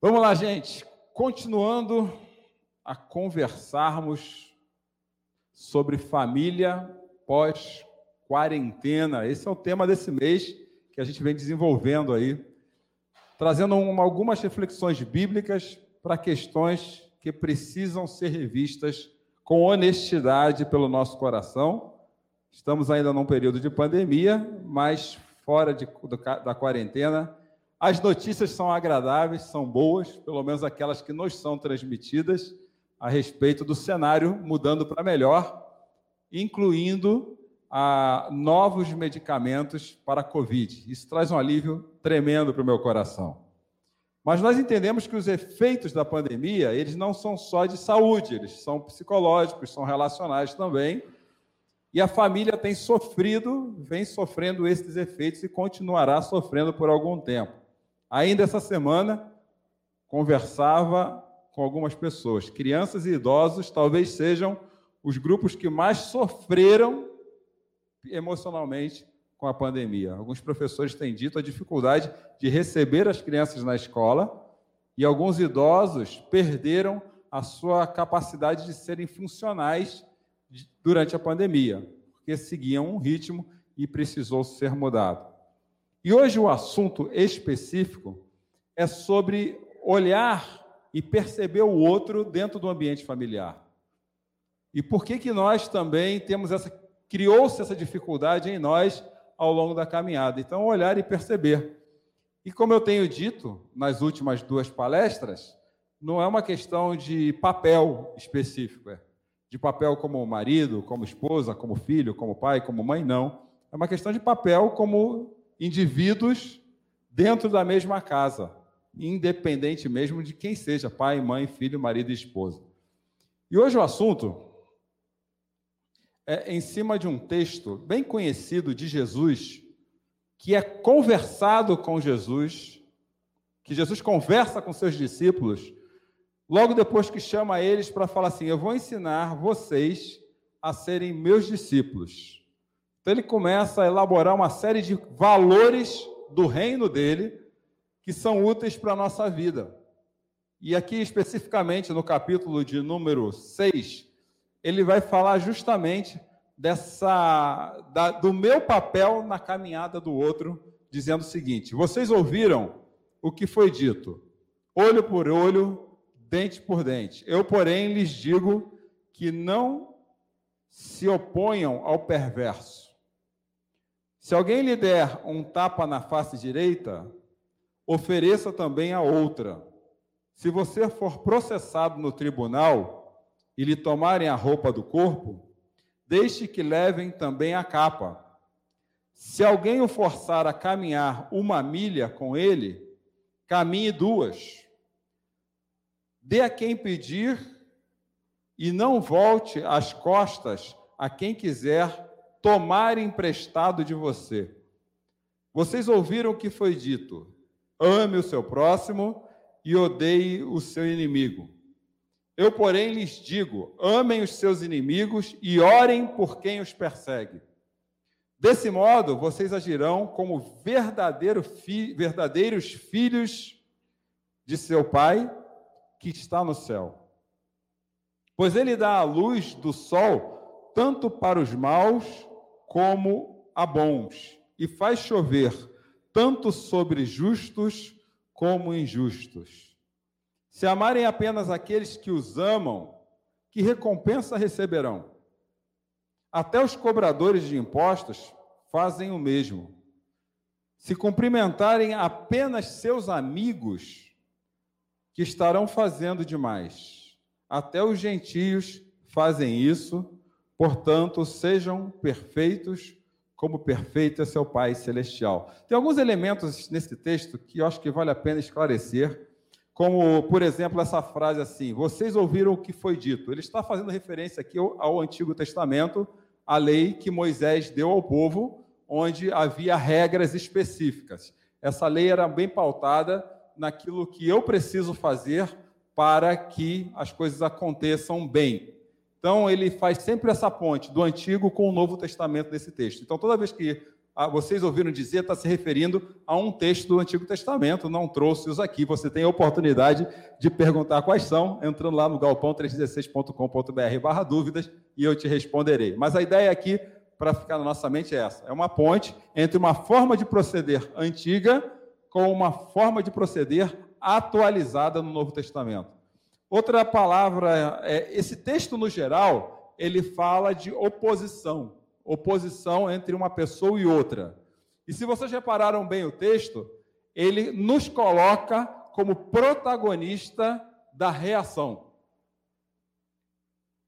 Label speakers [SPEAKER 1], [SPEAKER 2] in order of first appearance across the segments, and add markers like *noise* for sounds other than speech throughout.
[SPEAKER 1] Vamos lá, gente. Continuando a conversarmos sobre família pós-quarentena. Esse é o tema desse mês que a gente vem desenvolvendo aí, trazendo uma, algumas reflexões bíblicas para questões que precisam ser revistas com honestidade pelo nosso coração. Estamos ainda num período de pandemia, mas fora de, do, da quarentena, as notícias são agradáveis, são boas, pelo menos aquelas que nos são transmitidas a respeito do cenário mudando para melhor, incluindo a novos medicamentos para a Covid. Isso traz um alívio tremendo para o meu coração. Mas nós entendemos que os efeitos da pandemia, eles não são só de saúde, eles são psicológicos, são relacionais também. E a família tem sofrido, vem sofrendo esses efeitos e continuará sofrendo por algum tempo. Ainda essa semana, conversava com algumas pessoas. Crianças e idosos talvez sejam os grupos que mais sofreram emocionalmente com a pandemia. Alguns professores têm dito a dificuldade de receber as crianças na escola e alguns idosos perderam a sua capacidade de serem funcionais durante a pandemia, porque seguiam um ritmo e precisou ser mudado. E hoje o assunto específico é sobre olhar e perceber o outro dentro do ambiente familiar. E por que que nós também temos essa criou-se essa dificuldade em nós ao longo da caminhada? Então, olhar e perceber. E como eu tenho dito nas últimas duas palestras, não é uma questão de papel específico, é de papel como marido, como esposa, como filho, como pai, como mãe, não. É uma questão de papel como indivíduos dentro da mesma casa, independente mesmo de quem seja, pai, mãe, filho, marido e esposa. E hoje o assunto é em cima de um texto bem conhecido de Jesus, que é conversado com Jesus, que Jesus conversa com seus discípulos, logo depois que chama eles para falar assim: Eu vou ensinar vocês a serem meus discípulos. Então ele começa a elaborar uma série de valores do reino dele que são úteis para a nossa vida. E aqui, especificamente no capítulo de número 6, ele vai falar justamente dessa da, do meu papel na caminhada do outro, dizendo o seguinte: vocês ouviram o que foi dito, olho por olho, dente por dente. Eu, porém, lhes digo que não se oponham ao perverso. Se alguém lhe der um tapa na face direita, ofereça também a outra. Se você for processado no tribunal e lhe tomarem a roupa do corpo, deixe que levem também a capa. Se alguém o forçar a caminhar uma milha com ele, caminhe duas. Dê a quem pedir e não volte as costas a quem quiser tomar emprestado de você. Vocês ouviram o que foi dito: ame o seu próximo e odeie o seu inimigo. Eu, porém, lhes digo: amem os seus inimigos e orem por quem os persegue. Desse modo, vocês agirão como verdadeiro fi verdadeiros filhos de seu Pai que está no céu. Pois ele dá a luz do sol tanto para os maus como a bons, e faz chover tanto sobre justos como injustos. Se amarem apenas aqueles que os amam, que recompensa receberão? Até os cobradores de impostos fazem o mesmo. Se cumprimentarem apenas seus amigos, que estarão fazendo demais. Até os gentios fazem isso Portanto, sejam perfeitos, como perfeito é seu Pai celestial. Tem alguns elementos nesse texto que eu acho que vale a pena esclarecer, como, por exemplo, essa frase assim: Vocês ouviram o que foi dito. Ele está fazendo referência aqui ao, Antigo Testamento, a lei que Moisés deu ao povo, onde havia regras específicas. Essa lei era bem pautada naquilo que eu preciso fazer para que as coisas aconteçam bem. Então, ele faz sempre essa ponte do Antigo com o Novo Testamento nesse texto. Então, toda vez que vocês ouviram dizer, está se referindo a um texto do Antigo Testamento, não trouxe-os aqui. Você tem a oportunidade de perguntar quais são, entrando lá no galpão316.com.br barra dúvidas e eu te responderei. Mas a ideia aqui, para ficar na nossa mente, é essa: é uma ponte entre uma forma de proceder antiga com uma forma de proceder atualizada no Novo Testamento. Outra palavra, é, esse texto no geral, ele fala de oposição oposição entre uma pessoa e outra. E se vocês repararam bem o texto, ele nos coloca como protagonista da reação.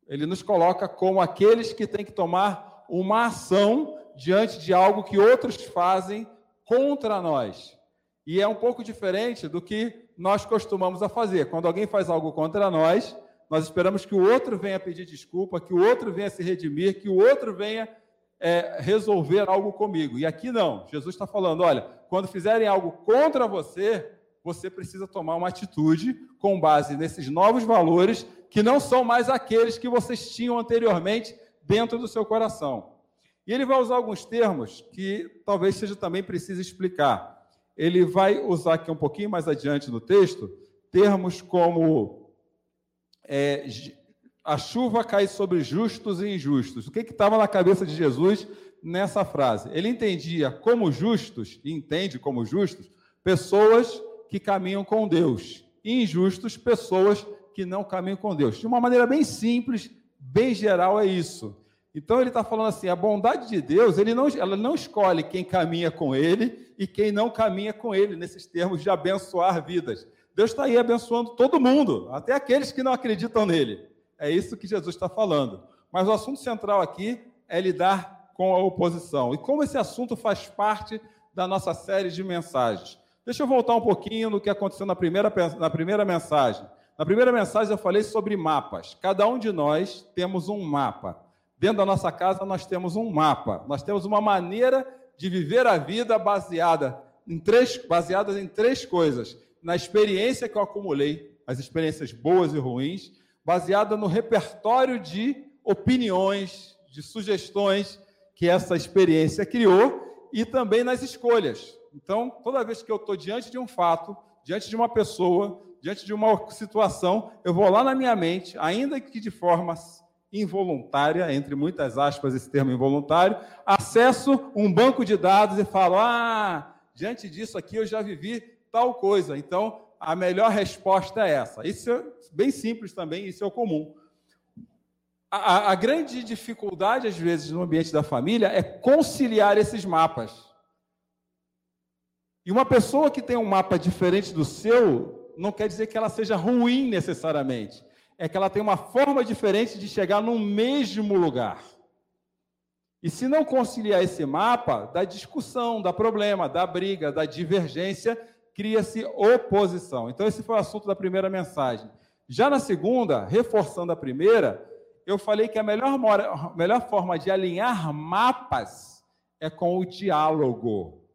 [SPEAKER 1] Ele nos coloca como aqueles que têm que tomar uma ação diante de algo que outros fazem contra nós. E é um pouco diferente do que nós costumamos a fazer. Quando alguém faz algo contra nós, nós esperamos que o outro venha pedir desculpa, que o outro venha se redimir, que o outro venha é, resolver algo comigo. E aqui não. Jesus está falando: olha, quando fizerem algo contra você, você precisa tomar uma atitude com base nesses novos valores que não são mais aqueles que vocês tinham anteriormente dentro do seu coração. E ele vai usar alguns termos que talvez seja também preciso explicar. Ele vai usar aqui um pouquinho mais adiante no texto termos como é, a chuva cai sobre justos e injustos. O que estava na cabeça de Jesus nessa frase? Ele entendia como justos, entende como justos, pessoas que caminham com Deus, e injustos, pessoas que não caminham com Deus. De uma maneira bem simples, bem geral, é isso. Então ele está falando assim: a bondade de Deus, ele não, ela não escolhe quem caminha com ele e quem não caminha com ele, nesses termos de abençoar vidas. Deus está aí abençoando todo mundo, até aqueles que não acreditam nele. É isso que Jesus está falando. Mas o assunto central aqui é lidar com a oposição. E como esse assunto faz parte da nossa série de mensagens. Deixa eu voltar um pouquinho no que aconteceu na primeira, na primeira mensagem. Na primeira mensagem eu falei sobre mapas. Cada um de nós temos um mapa. Dentro da nossa casa nós temos um mapa. Nós temos uma maneira de viver a vida baseada em três, baseadas em três coisas: na experiência que eu acumulei, as experiências boas e ruins, baseada no repertório de opiniões, de sugestões que essa experiência criou e também nas escolhas. Então, toda vez que eu estou diante de um fato, diante de uma pessoa, diante de uma situação, eu vou lá na minha mente, ainda que de forma involuntária, entre muitas aspas esse termo involuntário, acesso um banco de dados e falo: ah, diante disso aqui eu já vivi tal coisa. Então, a melhor resposta é essa. Isso é bem simples também, isso é o comum. A, a, grande dificuldade, às vezes, no ambiente da família é conciliar esses mapas. E uma pessoa que tem um mapa diferente do seu, não quer dizer que ela seja ruim necessariamente. É que ela tem uma forma diferente de chegar no mesmo lugar. E se não conciliar esse mapa, dá discussão, dá problema, dá briga, dá divergência, cria-se oposição. Então, esse foi o assunto da primeira mensagem. Já na segunda, reforçando a primeira, eu falei que a melhor, melhor forma de alinhar mapas é com o diálogo.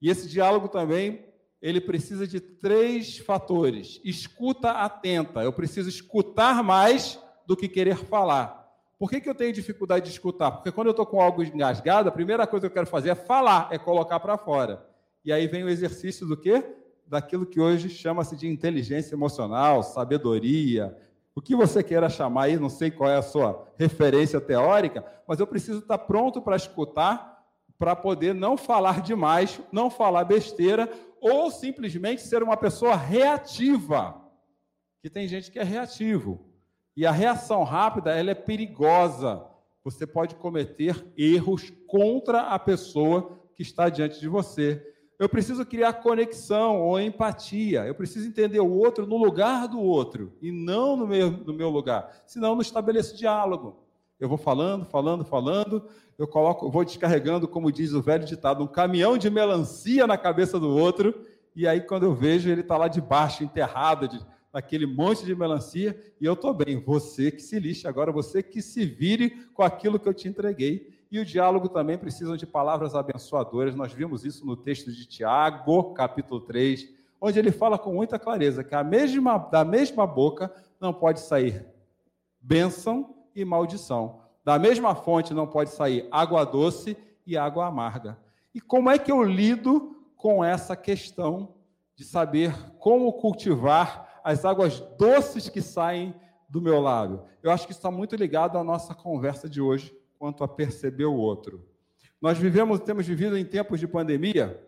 [SPEAKER 1] E esse diálogo também, ele precisa de três fatores. Escuta atenta. Eu preciso escutar mais do que querer falar. Por que, que eu tenho dificuldade de escutar? Porque quando eu estou com algo engasgado, a primeira coisa que eu quero fazer é falar, é colocar para fora. E aí vem o exercício do quê? daquilo que hoje chama-se de inteligência emocional, sabedoria, o que você queira chamar aí, não sei qual é a sua referência teórica, mas eu preciso estar pronto para escutar, para poder não falar demais, não falar besteira, ou simplesmente ser uma pessoa reativa. Que tem gente que é reativo. E a reação rápida, ela é perigosa. Você pode cometer erros contra a pessoa que está diante de você. Eu preciso criar conexão ou empatia. Eu preciso entender o outro no lugar do outro e não no meu, no meu lugar. Senão, não estabeleço diálogo. Eu vou falando, falando, falando. Eu coloco, vou descarregando, como diz o velho ditado, um caminhão de melancia na cabeça do outro. E aí, quando eu vejo, ele está lá debaixo, enterrado, de, naquele monte de melancia, e eu estou bem. Você que se lixe agora, você que se vire com aquilo que eu te entreguei e o diálogo também precisa de palavras abençoadoras. Nós vimos isso no texto de Tiago, capítulo 3, onde ele fala com muita clareza que a mesma, da mesma boca não pode sair bênção e maldição. Da mesma fonte não pode sair água doce e água amarga. E como é que eu lido com essa questão de saber como cultivar as águas doces que saem do meu lábio? Eu acho que está muito ligado à nossa conversa de hoje quanto a perceber o outro. Nós vivemos, temos vivido em tempos de pandemia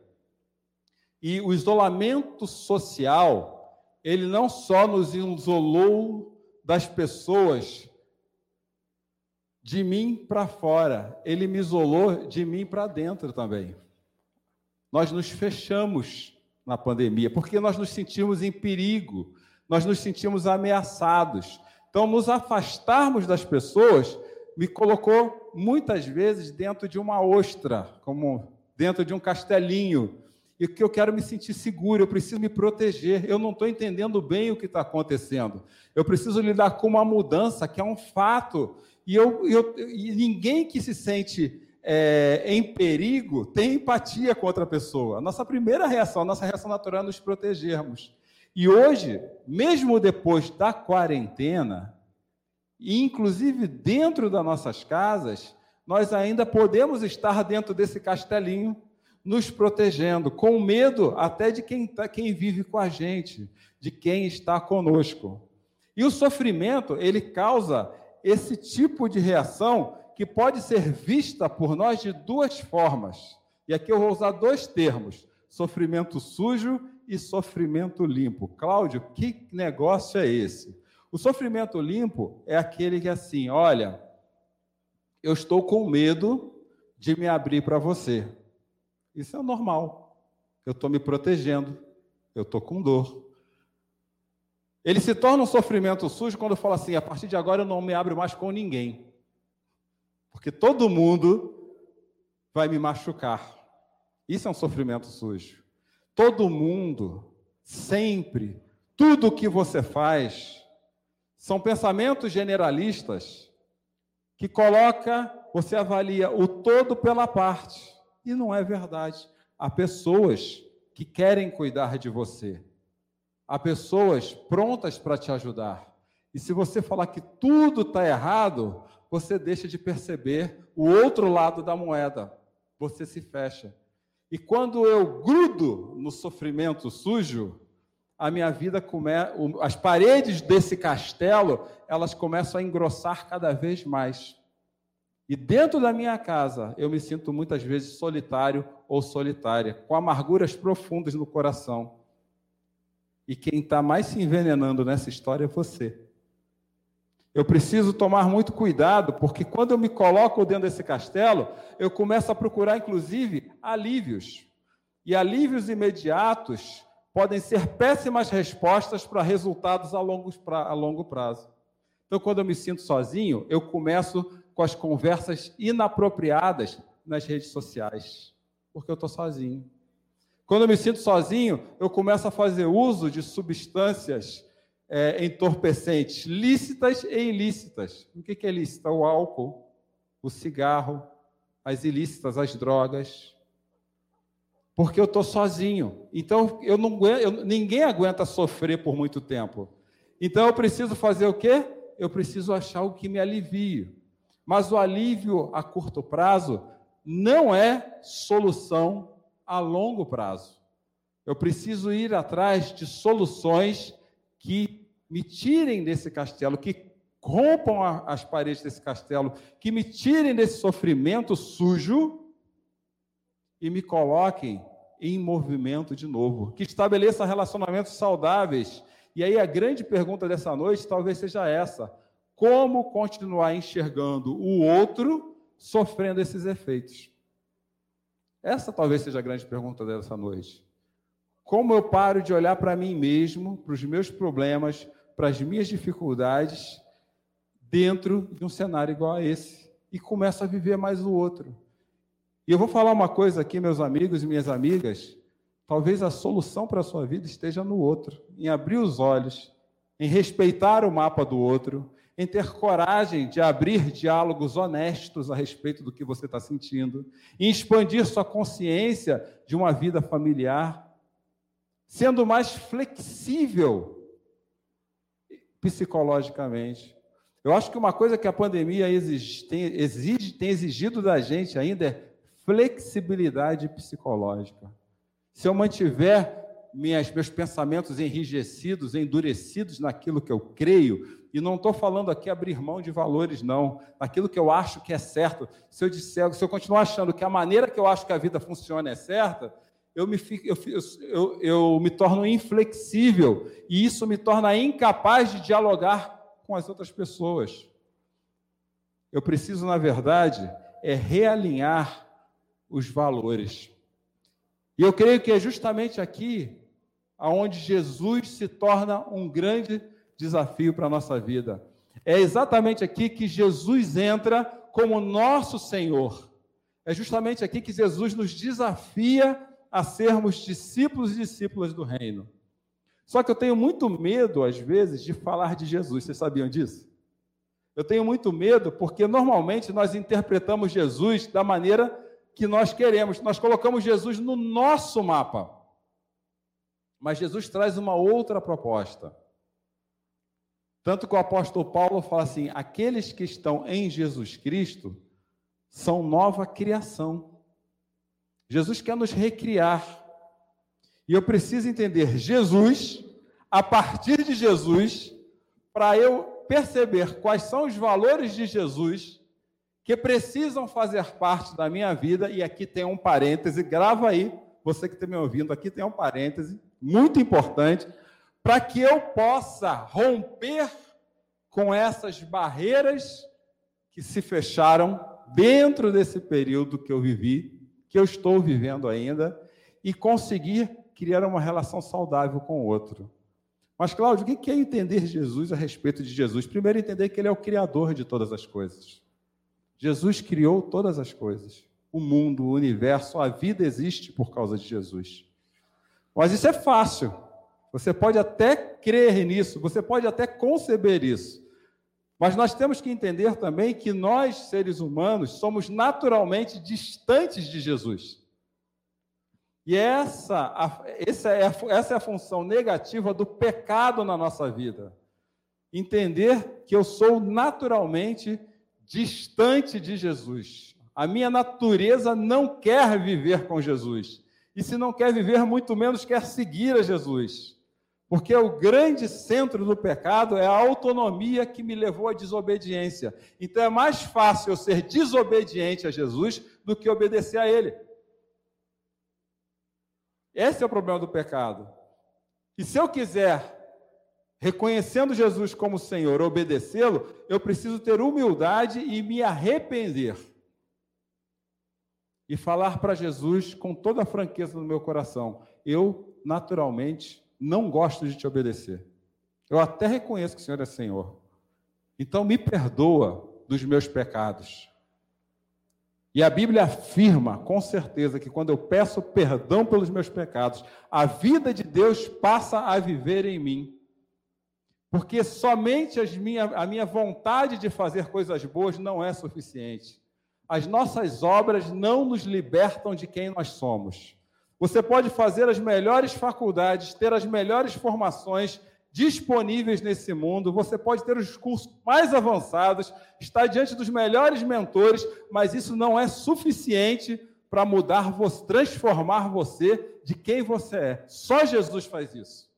[SPEAKER 1] e o isolamento social, ele não só nos isolou das pessoas de mim para fora, ele me isolou de mim para dentro também. Nós nos fechamos na pandemia porque nós nos sentimos em perigo, nós nos sentimos ameaçados. Então, nos afastarmos das pessoas me colocou muitas vezes dentro de uma ostra, como dentro de um castelinho, e que eu quero me sentir seguro, eu preciso me proteger, eu não estou entendendo bem o que está acontecendo. Eu preciso lidar com uma mudança que é um fato, e, eu, eu, e ninguém que se sente é, em perigo tem empatia com outra pessoa. A nossa primeira reação, a nossa reação natural é nos protegermos. E hoje, mesmo depois da quarentena, e inclusive dentro das nossas casas, nós ainda podemos estar dentro desse castelinho, nos protegendo, com medo até de quem, tá, quem vive com a gente, de quem está conosco. E o sofrimento, ele causa esse tipo de reação que pode ser vista por nós de duas formas. E aqui eu vou usar dois termos: sofrimento sujo e sofrimento limpo. Cláudio, que negócio é esse? O sofrimento limpo é aquele que é assim, olha, eu estou com medo de me abrir para você. Isso é normal. Eu estou me protegendo. Eu estou com dor. Ele se torna um sofrimento sujo quando fala assim: a partir de agora eu não me abro mais com ninguém. Porque todo mundo vai me machucar. Isso é um sofrimento sujo. Todo mundo, sempre, tudo o que você faz, são pensamentos generalistas que coloca, você avalia o todo pela parte. E não é verdade. Há pessoas que querem cuidar de você. Há pessoas prontas para te ajudar. E se você falar que tudo está errado, você deixa de perceber o outro lado da moeda. Você se fecha. E quando eu grudo no sofrimento sujo, a minha vida começa, as paredes desse castelo, elas começam a engrossar cada vez mais. E dentro da minha casa, eu me sinto muitas vezes solitário ou solitária, com amarguras profundas no coração. E quem está mais se envenenando nessa história é você. Eu preciso tomar muito cuidado, porque quando eu me coloco dentro desse castelo, eu começo a procurar, inclusive, alívios. E alívios imediatos podem ser péssimas respostas para resultados a longo, a longo prazo. Então, quando eu me sinto sozinho, eu começo com as conversas inapropriadas nas redes sociais, porque eu estou sozinho. Quando eu me sinto sozinho, eu começo a fazer uso de substâncias é, entorpecentes, lícitas e ilícitas. O que é lícita? O álcool, o cigarro, as ilícitas, as drogas. Porque eu estou sozinho. Então, eu não, eu, ninguém aguenta sofrer por muito tempo. Então, eu preciso fazer o quê? Eu preciso achar o que me alivie. Mas o alívio a curto prazo não é solução a longo prazo. Eu preciso ir atrás de soluções que me tirem desse castelo, que rompam as paredes desse castelo, que me tirem desse sofrimento sujo e me coloquem em movimento de novo, que estabeleça relacionamentos saudáveis. E aí a grande pergunta dessa noite talvez seja essa: como continuar enxergando o outro sofrendo esses efeitos? Essa talvez seja a grande pergunta dessa noite. Como eu paro de olhar para mim mesmo, para os meus problemas, para as minhas dificuldades, dentro de um cenário igual a esse, e começo a viver mais o outro? E eu vou falar uma coisa aqui, meus amigos e minhas amigas. Talvez a solução para a sua vida esteja no outro, em abrir os olhos, em respeitar o mapa do outro, em ter coragem de abrir diálogos honestos a respeito do que você está sentindo, em expandir sua consciência de uma vida familiar, sendo mais flexível psicologicamente. Eu acho que uma coisa que a pandemia exige, tem, exige, tem exigido da gente ainda é flexibilidade psicológica. Se eu mantiver minhas, meus pensamentos enrijecidos, endurecidos naquilo que eu creio, e não estou falando aqui abrir mão de valores, não, naquilo que eu acho que é certo. Se eu disser, se eu continuar achando que a maneira que eu acho que a vida funciona é certa, eu me, eu, eu, eu me torno inflexível, e isso me torna incapaz de dialogar com as outras pessoas. Eu preciso, na verdade, é realinhar os valores. E eu creio que é justamente aqui aonde Jesus se torna um grande desafio para a nossa vida. É exatamente aqui que Jesus entra como nosso Senhor. É justamente aqui que Jesus nos desafia a sermos discípulos e discípulas do reino. Só que eu tenho muito medo, às vezes, de falar de Jesus. Vocês sabiam disso? Eu tenho muito medo porque normalmente nós interpretamos Jesus da maneira que nós queremos. Nós colocamos Jesus no nosso mapa. Mas Jesus traz uma outra proposta. Tanto que o apóstolo Paulo fala assim: aqueles que estão em Jesus Cristo são nova criação. Jesus quer nos recriar. E eu preciso entender Jesus, a partir de Jesus, para eu perceber quais são os valores de Jesus que precisam fazer parte da minha vida, e aqui tem um parêntese, grava aí, você que está me ouvindo, aqui tem um parêntese muito importante, para que eu possa romper com essas barreiras que se fecharam dentro desse período que eu vivi, que eu estou vivendo ainda, e conseguir criar uma relação saudável com o outro. Mas, Cláudio, o que é entender Jesus a respeito de Jesus? Primeiro, entender que Ele é o Criador de todas as coisas. Jesus criou todas as coisas. O mundo, o universo, a vida existe por causa de Jesus. Mas isso é fácil. Você pode até crer nisso, você pode até conceber isso. Mas nós temos que entender também que nós, seres humanos, somos naturalmente distantes de Jesus. E essa, essa, é a, essa é a função negativa do pecado na nossa vida. Entender que eu sou naturalmente distante de Jesus. A minha natureza não quer viver com Jesus. E se não quer viver, muito menos quer seguir a Jesus. Porque o grande centro do pecado é a autonomia que me levou à desobediência. Então é mais fácil eu ser desobediente a Jesus do que obedecer a Ele. Esse é o problema do pecado. E se eu quiser, reconhecendo Jesus como Senhor, obedecê-lo, eu preciso ter humildade e me arrepender. E falar para Jesus com toda a franqueza no meu coração: eu, naturalmente, não gosto de te obedecer. Eu até reconheço que o Senhor é Senhor. Então me perdoa dos meus pecados. E a Bíblia afirma com certeza que quando eu peço perdão pelos meus pecados, a vida de Deus passa a viver em mim. Porque somente minha, a minha vontade de fazer coisas boas não é suficiente. As nossas obras não nos libertam de quem nós somos. Você pode fazer as melhores faculdades, ter as melhores formações, disponíveis nesse mundo, você pode ter os cursos mais avançados, estar diante dos melhores mentores, mas isso não é suficiente para mudar, você, transformar você de quem você é. Só Jesus faz isso.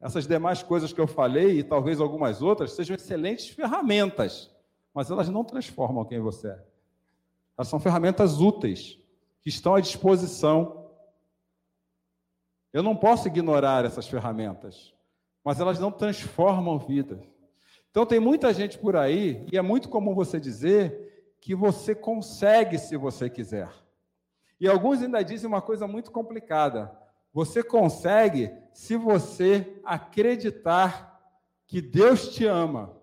[SPEAKER 1] Essas demais coisas que eu falei, e talvez algumas outras, sejam excelentes ferramentas, mas elas não transformam quem você é. Elas são ferramentas úteis, que estão à disposição. Eu não posso ignorar essas ferramentas mas elas não transformam vidas. Então tem muita gente por aí, e é muito comum você dizer que você consegue se você quiser. E alguns ainda dizem uma coisa muito complicada. Você consegue se você acreditar que Deus te ama.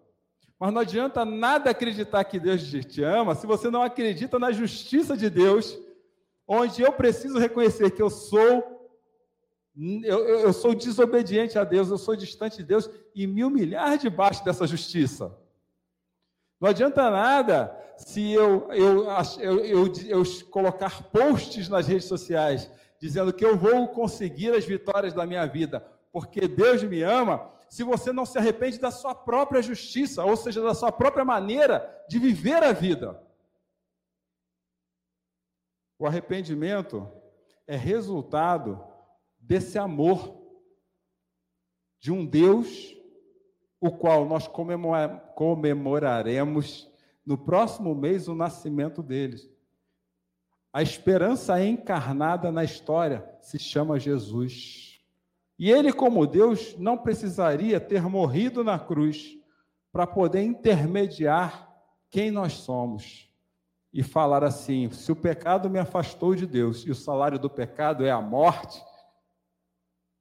[SPEAKER 1] Mas não adianta nada acreditar que Deus te ama se você não acredita na justiça de Deus, onde eu preciso reconhecer que eu sou eu, eu, sou desobediente a Deus, eu sou distante de Deus e me humilhar debaixo dessa justiça. Não adianta nada se eu, eu, eu, eu, colocar posts nas redes sociais dizendo que eu vou conseguir as vitórias da minha vida, porque Deus me ama, se você não se arrepende da sua própria justiça, ou seja, da sua própria maneira de viver a vida. O arrependimento é resultado desse amor de um Deus, o qual nós comemoraremos no próximo mês o nascimento deles. A esperança encarnada na história se chama Jesus. E ele, como Deus, não precisaria ter morrido na cruz para poder intermediar quem nós somos e falar assim: se o pecado me afastou de Deus e o salário do pecado é a morte,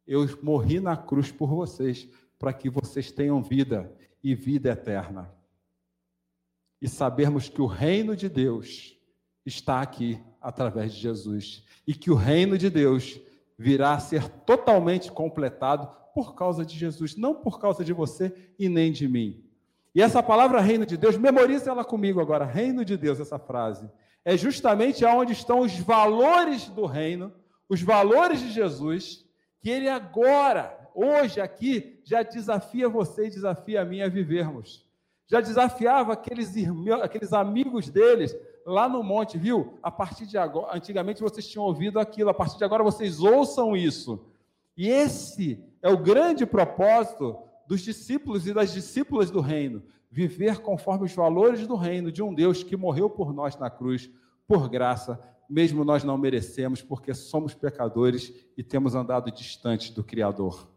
[SPEAKER 1] eu morri na cruz por vocês, para que vocês tenham vida e vida eterna. E sabermos que o reino de Deus está aqui através de Jesus e que o reino de Deus virá a ser totalmente completado por causa de Jesus, não por causa de você e nem de mim. E essa palavra reino de Deus, memorize ela comigo agora, reino de Deus, essa frase. É justamente aonde estão os valores do reino, os valores de Jesus, que ele agora, hoje aqui, já desafia você e desafia a mim a vivermos. Já desafiava aqueles, irmãos, aqueles amigos deles lá no monte, viu? A partir de agora, antigamente vocês tinham ouvido aquilo, a partir de agora vocês ouçam isso. E esse é o grande propósito dos discípulos e das discípulas do reino, viver conforme os valores do reino de um Deus que morreu por nós na cruz, por graça, mesmo nós não merecemos, porque somos pecadores e temos andado distante do Criador.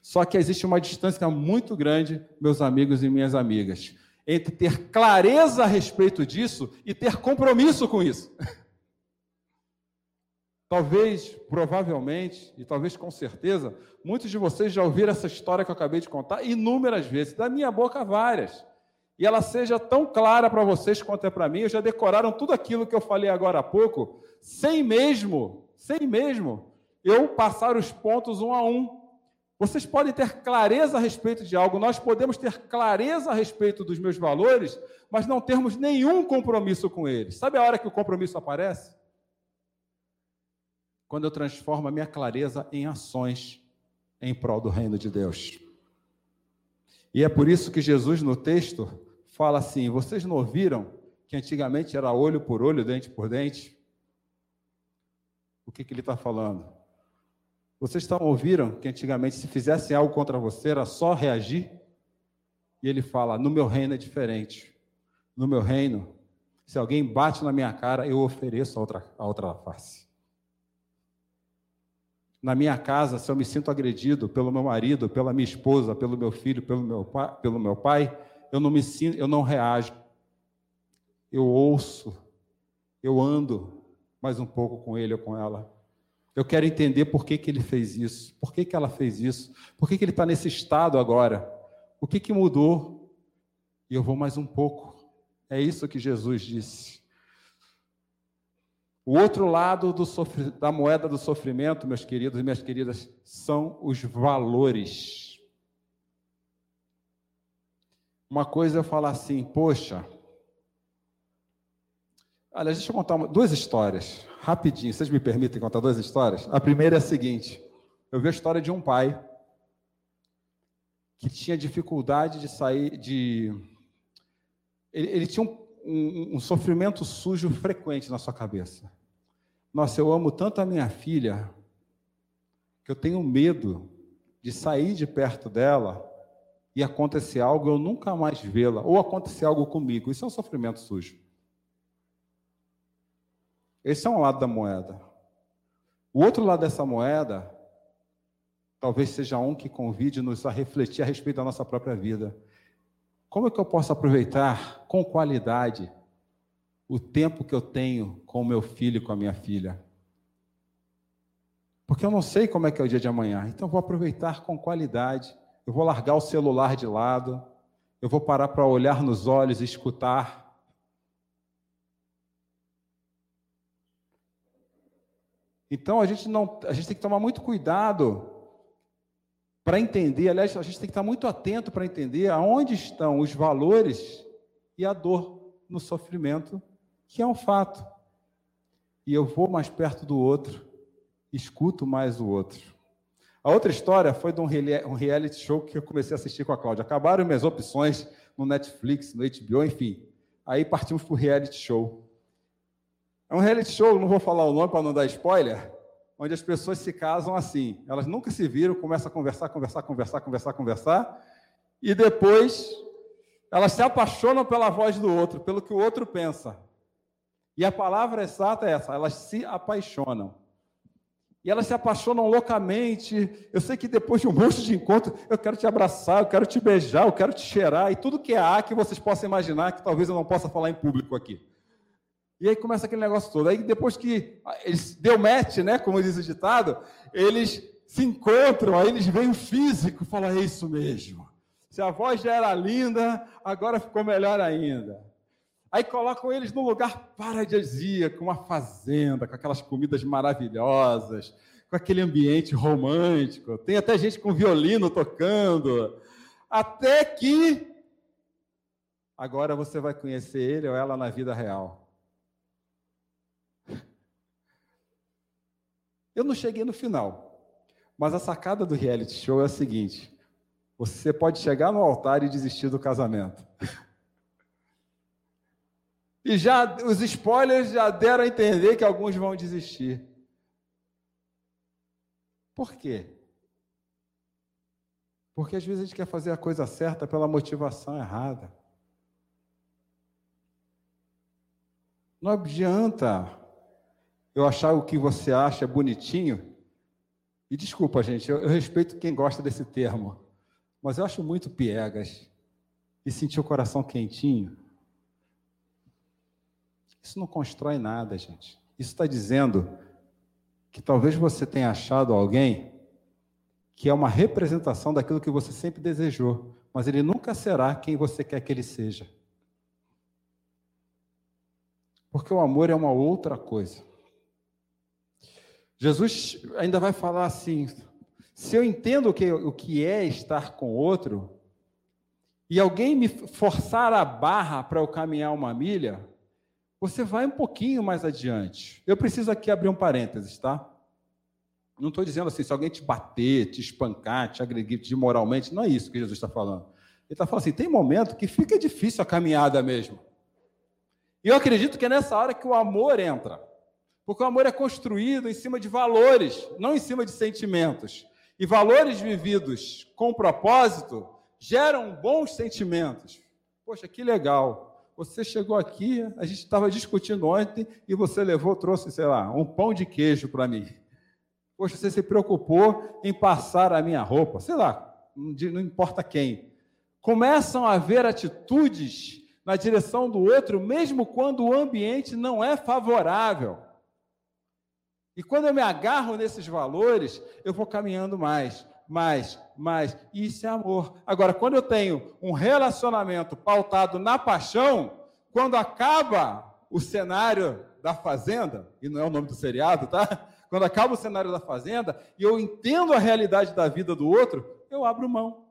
[SPEAKER 1] Só que existe uma distância muito grande, meus amigos e minhas amigas, entre ter clareza a respeito disso e ter compromisso com isso. *laughs* Talvez, provavelmente, e talvez com certeza, muitos de vocês já ouviram essa história que eu acabei de contar inúmeras vezes, da minha boca várias. E ela seja tão clara para vocês quanto é para mim, já decoraram tudo aquilo que eu falei agora há pouco, sem mesmo, sem mesmo eu passar os pontos um a um. Vocês podem ter clareza a respeito de algo, nós podemos ter clareza a respeito dos meus valores, mas não termos nenhum compromisso com eles. Sabe a hora que o compromisso aparece? Quando eu transformo a minha clareza em ações em prol do reino de Deus. E é por isso que Jesus, no texto, fala assim: vocês não ouviram que antigamente era olho por olho, dente por dente? O que, que ele está falando? Vocês estão ouviram que antigamente, se fizessem algo contra você, era só reagir? E ele fala: No meu reino é diferente. No meu reino, se alguém bate na minha cara, eu ofereço a outra, a outra face. Na minha casa, se eu me sinto agredido pelo meu marido, pela minha esposa, pelo meu filho, pelo meu pai, pelo meu pai eu não me sinto, eu não reajo. Eu ouço, eu ando mais um pouco com ele ou com ela. Eu quero entender por que, que ele fez isso, por que, que ela fez isso, por que, que ele está nesse estado agora, o que, que mudou, e eu vou mais um pouco. É isso que Jesus disse. O outro lado da moeda do sofrimento, meus queridos e minhas queridas, são os valores. Uma coisa é eu falar assim, poxa. Aliás, deixa eu contar uma... duas histórias rapidinho, vocês me permitem contar duas histórias? A primeira é a seguinte: eu vi a história de um pai que tinha dificuldade de sair de. Ele, ele tinha um, um, um, sofrimento sujo frequente na sua cabeça. Nossa, eu amo tanto a minha filha que eu tenho medo de sair de perto dela e acontecer algo eu nunca mais vê-la, ou acontecer algo comigo. Isso é um sofrimento sujo. Esse é um lado da moeda. O outro lado dessa moeda, talvez seja um que convide-nos a refletir a respeito da nossa própria vida. Como é que eu posso aproveitar com qualidade o tempo que eu tenho com o meu filho e com a minha filha? Porque eu não sei como é que é o dia de amanhã, então eu vou aproveitar com qualidade. Eu vou largar o celular de lado, eu vou parar para olhar nos olhos e escutar Então a gente não, a gente tem que tomar muito cuidado para entender, aliás, a gente tem que estar muito atento para entender aonde estão os valores e a dor no sofrimento, que é um fato. E eu vou mais perto do outro, escuto mais o outro. A outra história foi de um reality show que eu comecei a assistir com a Cláudia. Acabaram minhas opções no Netflix, no HBO, enfim. Aí partimos para o reality show. É um reality show, não vou falar o nome para não dar spoiler, onde as pessoas se casam assim. Elas nunca se viram, começam a conversar, conversar, conversar, conversar, conversar, e depois elas se apaixonam pela voz do outro, pelo que o outro pensa. E a palavra exata é essa: elas se apaixonam. E elas se apaixonam loucamente. Eu sei que depois de um monte de encontro, eu quero te abraçar, eu quero te beijar, eu quero te cheirar, e tudo que há que vocês possam imaginar, que talvez eu não possa falar em público aqui. E aí começa aquele negócio todo. Aí depois que eles deu match, né, como diz o ditado, eles se encontram, aí eles veem o físico, falam, é isso mesmo. Se a voz já era linda, agora ficou melhor ainda. Aí colocam eles num lugar paradisíaco, uma fazenda, com aquelas comidas maravilhosas, com aquele ambiente romântico. Tem até gente com violino tocando. Até que agora você vai conhecer ele ou ela na vida real. Eu não cheguei no final, mas a sacada do reality show é a seguinte: você pode chegar no altar e desistir do casamento. *laughs* E já os spoilers já deram a entender que alguns vão desistir. Por quê? Porque às vezes a gente quer fazer a coisa certa pela motivação errada. Não adianta eu achar o que você acha bonitinho. E desculpa, gente, eu, eu respeito quem gosta desse termo, mas eu acho muito piegas. E sentir o coração quentinho isso não constrói nada, gente. Isso está dizendo que talvez você tenha achado alguém que é uma representação daquilo que você sempre desejou, mas ele nunca será quem você quer que ele seja. Porque o amor é uma outra coisa. Jesus ainda vai falar assim: se eu entendo o que, o que é estar com outro, e alguém me forçar a barra para eu caminhar uma milha, você vai um pouquinho mais adiante. Eu preciso aqui abrir um parênteses, tá? Não estou dizendo assim, se alguém te bater, te espancar, te agredir moralmente, não é isso que Jesus está falando. Ele está falando assim: tem momento que fica difícil a caminhada mesmo. E eu acredito que é nessa hora que o amor entra. Porque o amor é construído em cima de valores, não em cima de sentimentos. E valores vividos com propósito geram bons sentimentos. Poxa, que legal. Você chegou aqui, a gente estava discutindo ontem e você levou, trouxe, sei lá, um pão de queijo para mim. Poxa, você se preocupou em passar a minha roupa, sei lá, não importa quem. Começam a haver atitudes na direção do outro, mesmo quando o ambiente não é favorável. E quando eu me agarro nesses valores, eu vou caminhando mais mais, mais. Isso é amor. Agora, quando eu tenho um relacionamento pautado na paixão, quando acaba o cenário da fazenda, e não é o nome do seriado, tá? *laughs* Quando acaba o cenário da fazenda e eu entendo a realidade da vida do outro, eu abro mão.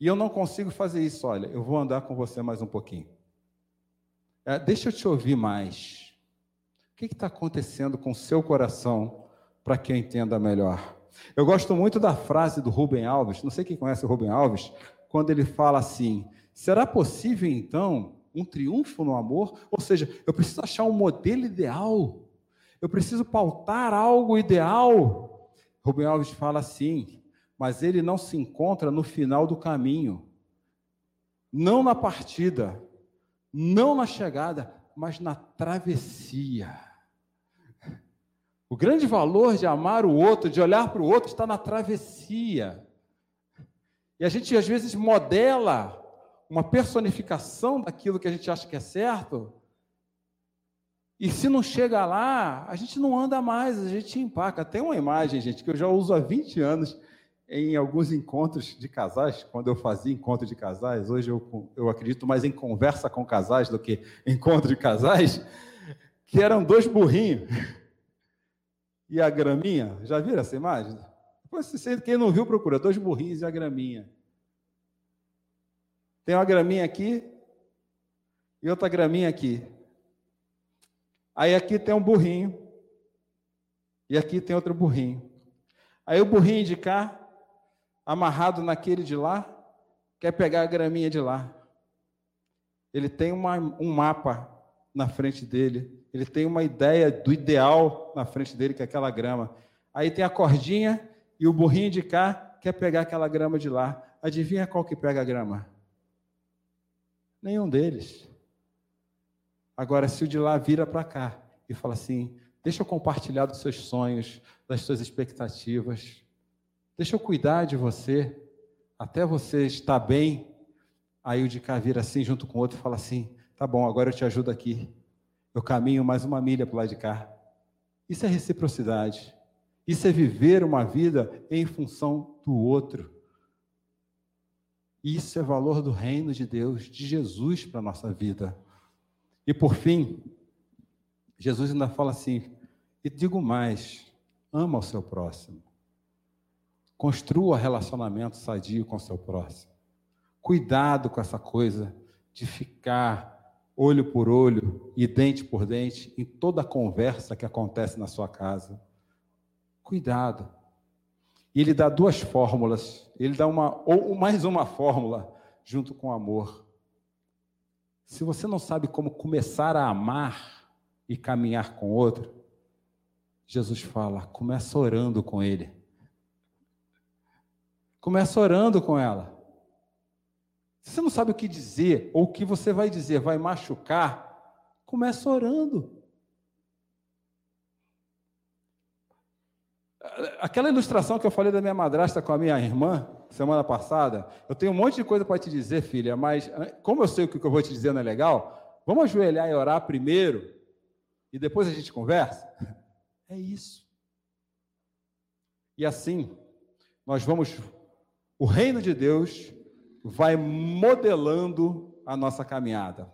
[SPEAKER 1] E eu não consigo fazer isso. Olha, eu vou andar com você mais um pouquinho. É, deixa eu te ouvir mais. Que está acontecendo com o seu coração para que eu entenda melhor. Eu gosto muito da frase do Rubem Alves, não sei quem conhece o Rubem Alves, quando ele fala assim: será possível então um triunfo no amor? Ou seja, eu preciso achar um modelo ideal, eu preciso pautar algo ideal. Rubem Alves fala assim, mas ele não se encontra no final do caminho, não na partida, não na chegada, mas na travessia. O grande valor de amar o outro, de olhar para o outro, está na travessia. E a gente às vezes modela uma personificação daquilo que a gente acha que é certo. E se não chega lá, a gente não anda mais, a gente empaca. Tem uma imagem, gente, que eu já uso há 20 anos em alguns encontros de casais, quando eu fazia encontro de casais, hoje eu, eu acredito mais em conversa com casais do que encontro de casais, que eram dois burrinhos e a graminha. Já viram essa imagem? Quem não viu, procura. Dois burrinhos e a graminha. Tem uma graminha aqui e outra graminha aqui. Aí aqui tem um burrinho e aqui tem outro burrinho. Aí o burrinho de cá, amarrado naquele de lá, quer pegar a graminha de lá. ele tem uma, um mapa na frente dele, ele tem uma ideia do ideal na frente dele, que é aquela grama. Aí tem a cordinha e o burrinho de cá quer pegar aquela grama de lá. Adivinha qual que pega a grama? Nenhum deles. Agora, se o de lá vira para cá e fala assim: deixa eu compartilhar dos seus sonhos, das suas expectativas, deixa eu cuidar de você, até você estar bem. Aí o de cá vira assim, junto com o outro, e fala assim: tá bom, agora eu te ajudo aqui. Eu caminho mais uma milha para o lado de cá. Isso é reciprocidade. Isso é viver uma vida em função do outro. Isso é valor do reino de Deus, de Jesus para a nossa vida. E por fim, Jesus ainda fala assim: e digo mais, ama o seu próximo. Construa relacionamento sadio com o seu próximo. Cuidado com essa coisa de ficar olho por olho e dente por dente em toda conversa que acontece na sua casa. Cuidado. E ele dá duas fórmulas. Ele dá uma ou mais uma fórmula junto com o amor. Se você não sabe como começar a amar e caminhar com outro, Jesus fala: começa orando com ele. Começa orando com ela. Se você não sabe o que dizer, ou o que você vai dizer vai machucar, começa orando. Aquela ilustração que eu falei da minha madrasta com a minha irmã semana passada, eu tenho um monte de coisa para te dizer, filha, mas como eu sei o que eu vou te dizer não é legal, vamos ajoelhar e orar primeiro e depois a gente conversa? *laughs* É isso. E assim, nós vamos, o reino de Deus vai modelando a nossa caminhada.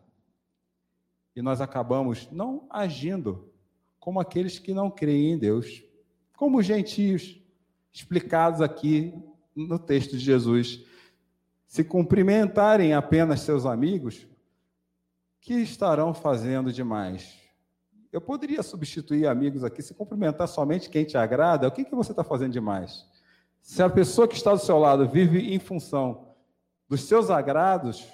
[SPEAKER 1] E nós acabamos não agindo como aqueles que não creem em Deus como gentios, explicados aqui no texto de Jesus. Se cumprimentarem apenas seus amigos, que estarão fazendo demais? Eu poderia substituir amigos aqui, se cumprimentar somente quem te agrada, o que, que você está fazendo demais? Se a pessoa que está do seu lado vive em função dos seus agrados,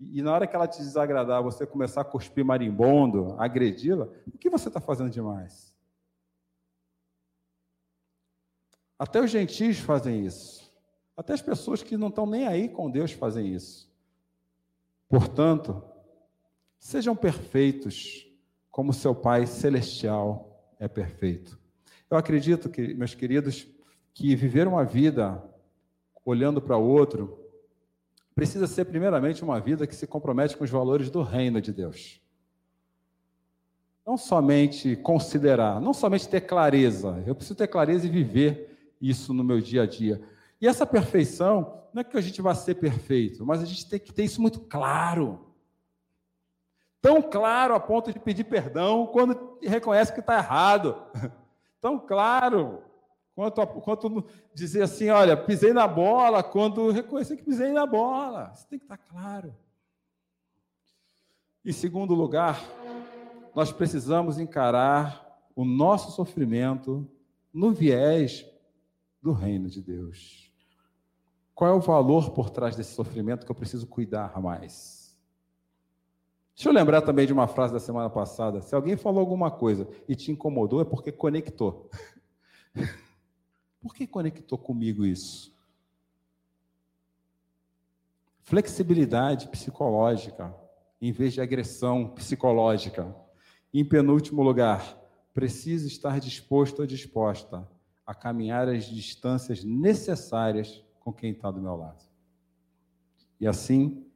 [SPEAKER 1] e na hora que ela te desagradar, você começar a cuspir marimbondo, agredi-la, o que você está fazendo demais? Até os gentios fazem isso. Até as pessoas que não estão nem aí com Deus fazem isso. Portanto, sejam perfeitos, como seu Pai celestial é perfeito. Eu acredito que, meus queridos, que viver uma vida olhando para o outro precisa ser, primeiramente, uma vida que se compromete com os valores do reino de Deus. Não somente considerar, não somente ter clareza, eu preciso ter clareza e viver isso no meu dia a dia. E essa perfeição, não é que a gente vá ser perfeito, mas a gente tem que ter isso muito claro. Tão claro a ponto de pedir perdão quando reconhece que está errado. *laughs* Tão claro quanto, quanto dizer assim: olha, pisei na bola, quando reconhecer que pisei na bola. Isso tem que estar claro. Em segundo lugar, nós precisamos encarar o nosso sofrimento no viés do reino de Deus. Qual é o valor por trás desse sofrimento que eu preciso cuidar mais? Deixa eu lembrar também de uma frase da semana passada. Se alguém falou alguma coisa e te incomodou, é porque conectou. *laughs* por que conectou comigo isso? Flexibilidade psicológica, em vez de agressão psicológica. Em penúltimo lugar, preciso estar disposto ou disposta a caminhar as distâncias necessárias com quem está do meu lado. E assim,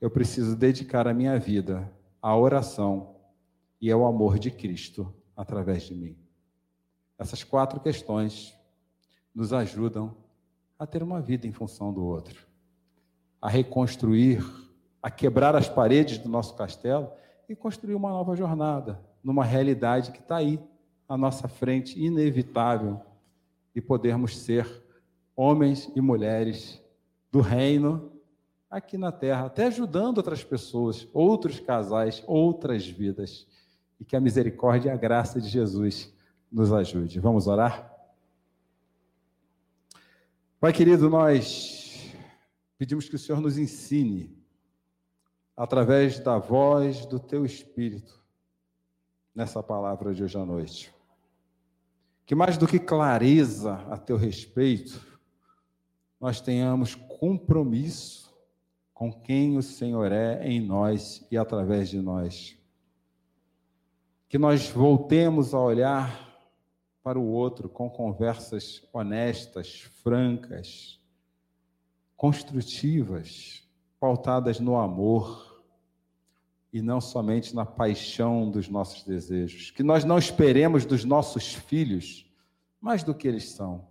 [SPEAKER 1] eu preciso dedicar a minha vida à oração e ao amor de Cristo através de mim. Essas quatro questões nos ajudam a ter uma vida em função do outro, a reconstruir, a quebrar as paredes do nosso castelo e construir uma nova jornada numa realidade que está aí à nossa frente, inevitável e podermos ser homens e mulheres do reino aqui na terra, até ajudando outras pessoas, outros casais, outras vidas. E que a misericórdia e a graça de Jesus nos ajude. Vamos orar? Pai querido, nós pedimos que o Senhor nos ensine através da voz do teu Espírito, nessa palavra de hoje à noite. Que mais do que clareza a teu respeito, nós tenhamos compromisso com quem o Senhor é em nós e através de nós. Que nós voltemos a olhar para o outro com conversas honestas, francas, construtivas, pautadas no amor e não somente na paixão dos nossos desejos. Que nós não esperemos dos nossos filhos mais do que eles são.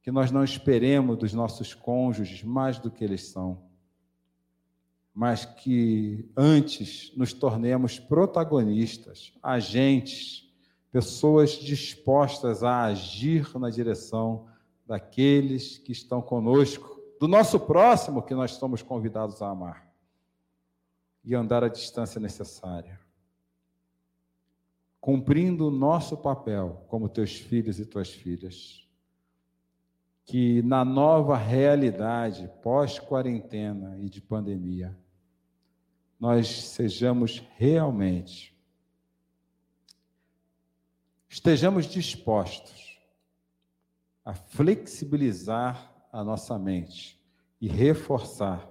[SPEAKER 1] Que nós não esperemos dos nossos cônjuges mais do que eles são. Mas que antes nos tornemos protagonistas, agentes, pessoas dispostas a agir na direção daqueles que estão conosco, do nosso próximo que nós somos convidados a amar e andar a distância necessária, cumprindo o nosso papel como teus filhos e tuas filhas. Que na nova realidade pós-quarentena e de pandemia, nós sejamos realmente estejamos dispostos a flexibilizar a nossa mente e reforçar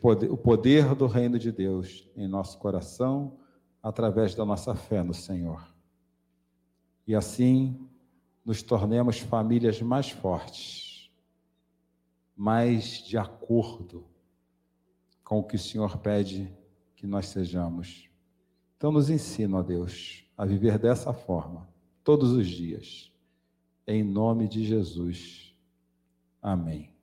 [SPEAKER 1] poder, o poder do reino de Deus em nosso coração através da nossa fé no Senhor. E assim nos tornemos famílias mais fortes, mais de acordo com o que o Senhor pede que nós sejamos. Então, nos ensina, ó Deus, a viver dessa forma, todos os dias. Em nome de Jesus. Amém.